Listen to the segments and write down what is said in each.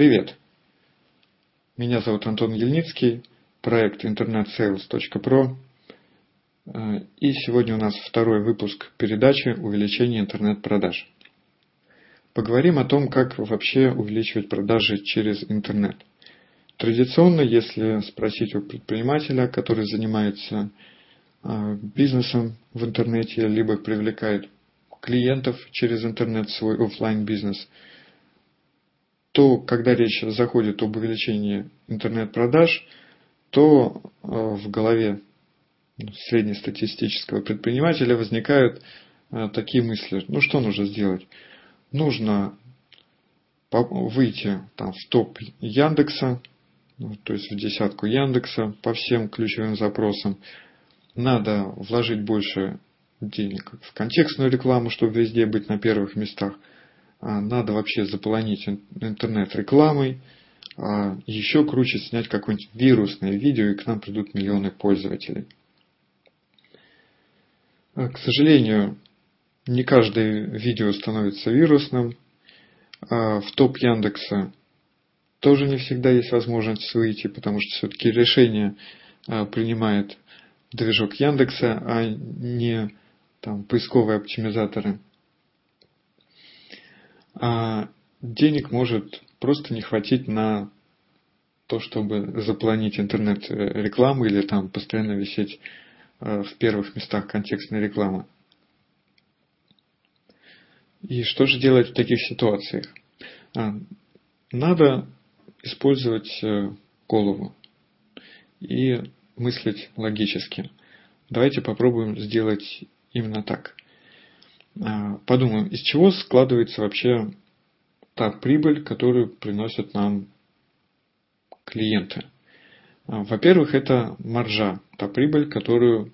Привет! Меня зовут Антон Ельницкий, проект internetsales.pro. И сегодня у нас второй выпуск передачи «Увеличение интернет-продаж». Поговорим о том, как вообще увеличивать продажи через интернет. Традиционно, если спросить у предпринимателя, который занимается а, бизнесом в интернете, либо привлекает клиентов через интернет в свой офлайн бизнес то когда речь заходит об увеличении интернет-продаж, то э, в голове среднестатистического предпринимателя возникают э, такие мысли. Ну что нужно сделать? Нужно выйти там, в топ Яндекса, ну, то есть в десятку Яндекса по всем ключевым запросам. Надо вложить больше денег в контекстную рекламу, чтобы везде быть на первых местах – надо вообще заполонить интернет рекламой, а, еще круче снять какое-нибудь вирусное видео, и к нам придут миллионы пользователей. А, к сожалению, не каждое видео становится вирусным. В топ Яндекса тоже не всегда есть возможность выйти, потому что все-таки решение принимает движок Яндекса, а не там, поисковые оптимизаторы – а денег может просто не хватить на то, чтобы запланить интернет-рекламу или там постоянно висеть э, в первых местах контекстной рекламы. И что же делать в таких ситуациях? А, надо использовать э, голову и мыслить логически. Давайте попробуем сделать именно так. А, подумаем, из чего складывается вообще та прибыль, которую приносят нам клиенты. А, во-первых, это маржа, та прибыль, которую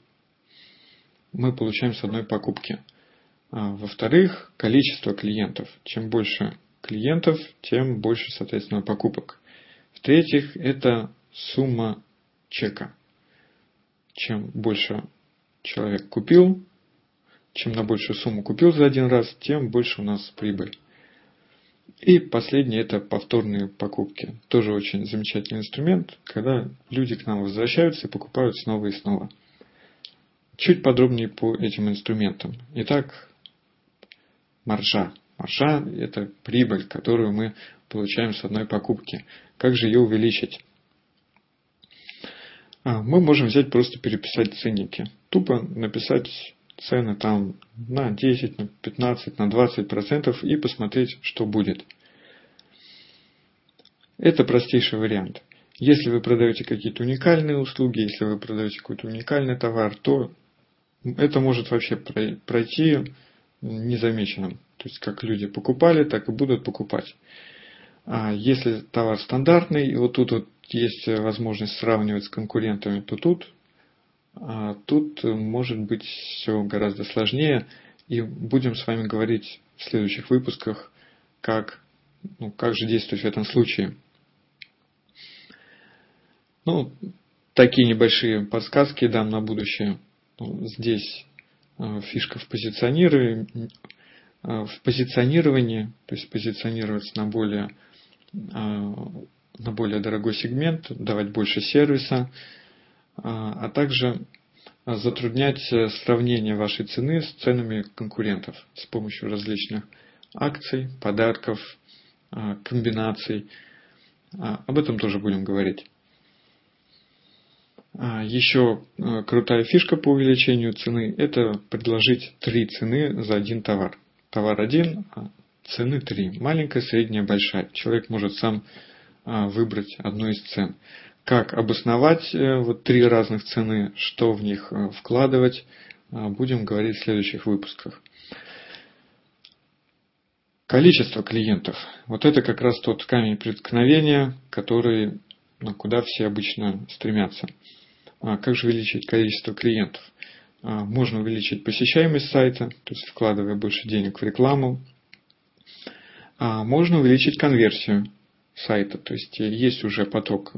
мы получаем с одной покупки. А, во-вторых, количество клиентов. Чем больше клиентов, тем больше, соответственно, покупок. В-третьих, это сумма чека. Чем больше человек купил, чем на большую сумму купил за один раз, тем больше у нас прибыль. И последнее это повторные покупки. Тоже очень замечательный инструмент, когда люди к нам возвращаются и покупают снова и снова. Чуть подробнее по этим инструментам. Итак, маржа. Маржа – это прибыль, которую мы получаем с одной покупки. Как же ее увеличить? А, мы можем взять просто переписать ценники. Тупо написать цены там на 10, на 15, на 20 процентов и посмотреть, что будет. Это простейший вариант. Если вы продаете какие-то уникальные услуги, если вы продаете какой-то уникальный товар, то это может вообще пройти незамеченным. То есть как люди покупали, так и будут покупать. А если товар стандартный, и вот тут вот есть возможность сравнивать с конкурентами, то тут а тут может быть все гораздо сложнее, и будем с вами говорить в следующих выпусках, как, ну, как же действовать в этом случае. Ну, такие небольшие подсказки дам на будущее. Ну, здесь э, фишка в позиционировании, э, в позиционировании, то есть позиционироваться на более, э, на более дорогой сегмент, давать больше сервиса, а, а также затруднять э, сравнение вашей цены с ценами конкурентов с помощью различных акций, подарков, а, комбинаций. А, об этом тоже будем говорить. Еще крутая фишка по увеличению цены – это предложить три цены за один товар. Товар один, цены три. Маленькая, средняя, большая. Человек может сам выбрать одну из цен как обосновать э, вот три разных цены, что в них э, вкладывать, э, будем говорить в следующих выпусках. Количество клиентов. Вот это как раз тот камень преткновения, который, ну, куда все обычно стремятся. А как же увеличить количество клиентов? А, можно увеличить посещаемость сайта, то есть вкладывая больше денег в рекламу. А, можно увеличить конверсию сайта, то есть есть уже поток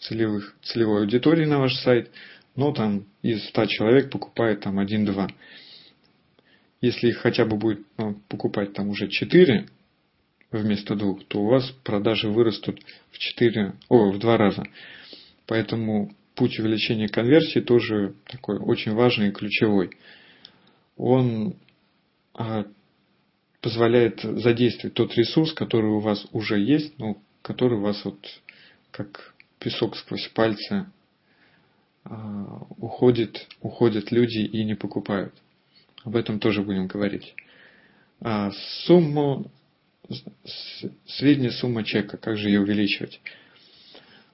целевых, целевой аудитории на ваш сайт, но там из 100 человек покупает там 1-2. Если их хотя бы будет ну, покупать там уже 4, вместо двух, то у вас продажи вырастут в 4, о, в 2 раза. Поэтому путь увеличения конверсии тоже такой очень важный и ключевой. Он а, позволяет задействовать тот ресурс, который у вас уже есть, но который у вас вот как песок сквозь пальцы а, уходит, уходят люди и не покупают. Об этом тоже будем говорить. А сумму, средняя сумма чека, как же ее увеличивать?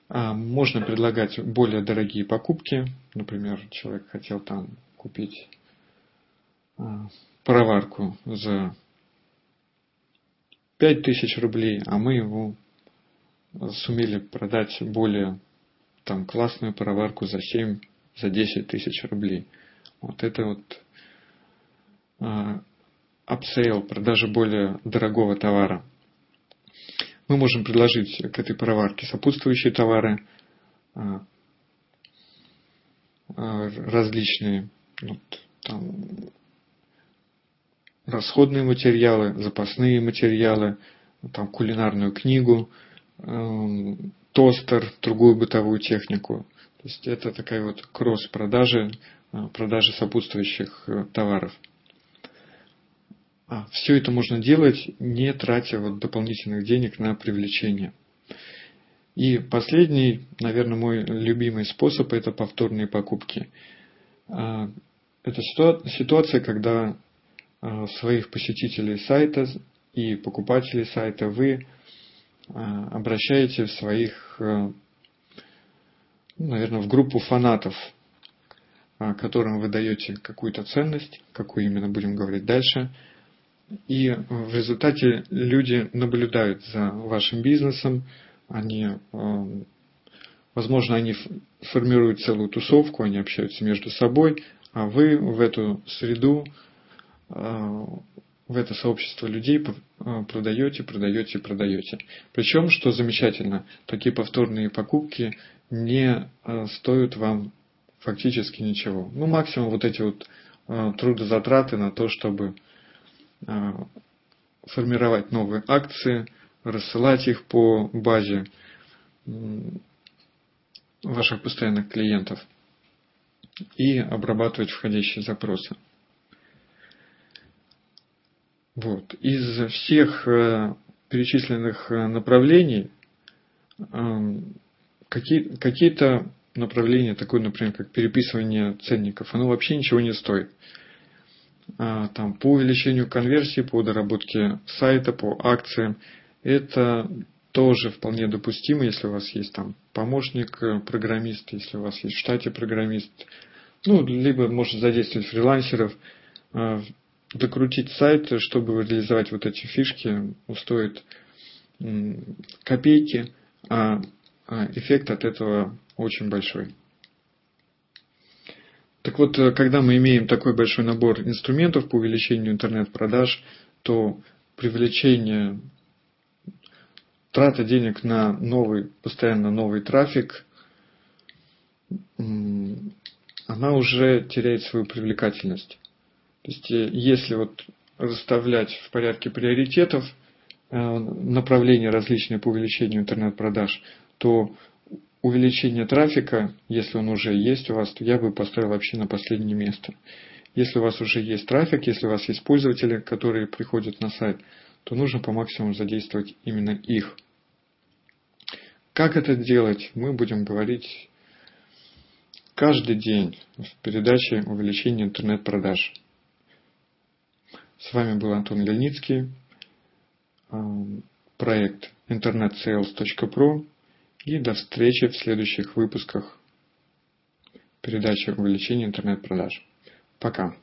А, можно предлагать более дорогие покупки. Например, человек хотел там купить пароварку за 5000 рублей, а мы ему сумели продать более там классную пароварку за 7, за 10 тысяч рублей. Вот это вот а, upsale, продажа более дорогого товара. Мы можем предложить к этой пароварке сопутствующие товары, а, а, различные вот, там, расходные материалы, запасные материалы, там, кулинарную книгу, тостер, другую бытовую технику. То есть это такая вот кросс-продажи, э, продажи сопутствующих э, товаров. А, все это можно делать, не тратя вот дополнительных денег на привлечение. И последний, наверное, мой любимый способ – это повторные покупки. А, это ситуация, когда а, своих посетителей сайта и покупателей сайта вы обращаете в своих, ну, наверное, в группу фанатов, которым вы даете какую-то ценность, какую именно будем говорить дальше – и в результате люди наблюдают за вашим бизнесом, они, возможно, они формируют целую тусовку, они общаются между собой, а вы в эту среду, э, в это сообщество людей э, продаете, продаете, продаете. Причем, что замечательно, такие повторные покупки не э, стоят вам фактически ничего. Ну, максимум вот эти вот трудозатраты на то, чтобы формировать новые акции, рассылать их по базе ваших постоянных клиентов и обрабатывать входящие запросы. Вот. Из всех э, перечисленных э, направлений какие-то направления, такое, например, как переписывание ценников, оно вообще ничего не стоит. А, там, по увеличению конверсии, по доработке сайта, по акциям. Это тоже вполне допустимо, если у вас есть там помощник, э, программист, если у вас есть в штате программист. Ну, либо может задействовать фрилансеров. Докрутить сайт, чтобы реализовать вот эти фишки, стоит копейки, а, а эффект от этого очень большой. Так вот, э, когда мы имеем такой большой набор инструментов по увеличению интернет-продаж, то привлечение, трата денег на новый, постоянно новый трафик, она уже теряет свою привлекательность. То есть, э, если вот расставлять в порядке приоритетов э, направления различные по увеличению интернет-продаж, то увеличение трафика, если он уже есть у вас, то я бы поставил вообще на последнее место. Если у вас уже есть трафик, если у вас есть пользователи, которые приходят на сайт, то нужно по максимуму задействовать именно их. Как это делать, мы будем говорить каждый день в передаче увеличения интернет-продаж. С вами был Антон Лельницкий, проект internetsales.pro и до встречи в следующих выпусках передачи увеличения интернет-продаж. Пока.